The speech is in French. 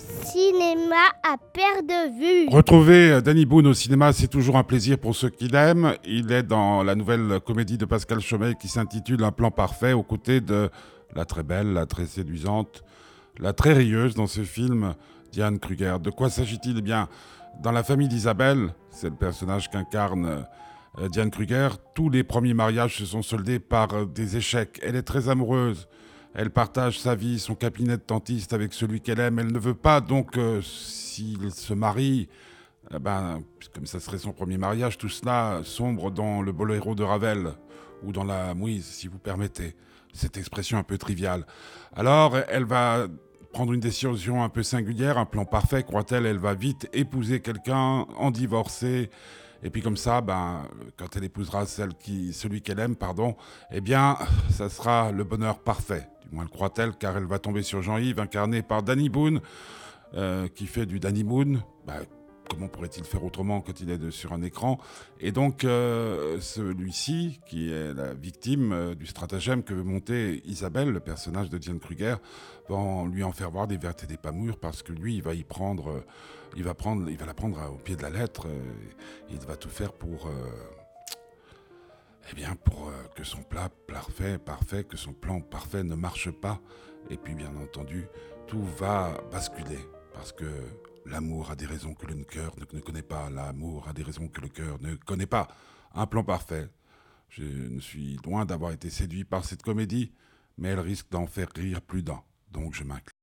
cinéma à perte de vue. Retrouver euh, Danny Boone au cinéma, c'est toujours un plaisir pour ceux qui l'aiment. Il est dans la nouvelle comédie de Pascal Chomet qui s'intitule Un plan parfait, aux côtés de la très belle, la très séduisante, la très rieuse dans ce film, Diane Kruger. De quoi s'agit-il? Eh bien, dans la famille d'Isabelle, c'est le personnage qu'incarne euh, Diane Kruger, tous les premiers mariages se sont soldés par euh, des échecs. Elle est très amoureuse. Elle partage sa vie, son cabinet de dentiste avec celui qu'elle aime. Elle ne veut pas donc, euh, s'il se marie, eh ben, comme ça serait son premier mariage, tout cela sombre dans le boléro de Ravel ou dans la mouise, si vous permettez cette expression un peu triviale. Alors, elle va prendre une décision un peu singulière, un plan parfait, croit-elle. Elle va vite épouser quelqu'un, en divorcer. Et puis comme ça, ben, quand elle épousera celui qu'elle aime, pardon, eh bien, ça sera le bonheur parfait. Du moins le croit-elle, car elle va tomber sur Jean-Yves, incarné par Danny Boone, euh, qui fait du Danny Boone. Ben, comment pourrait-il faire autrement quand il est sur un écran? Et donc, euh, celui-ci, qui est la victime euh, du stratagème que veut monter Isabelle, le personnage de Diane Kruger, va lui en faire voir des vertes et des pas mûres, parce que lui, il va y prendre, il va prendre, il va la prendre au pied de la lettre, il va tout faire pour eh bien, pour que son plat parfait, parfait, que son plan parfait ne marche pas. Et puis, bien entendu, tout va basculer. Parce que L'amour a des raisons que le cœur ne, connaît pas. L'amour a des raisons que le cœur ne connaît pas. Un plan parfait. Je ne suis loin d'avoir été séduit par cette comédie, mais elle risque d'en faire rire plus d'un. Donc je m'incline.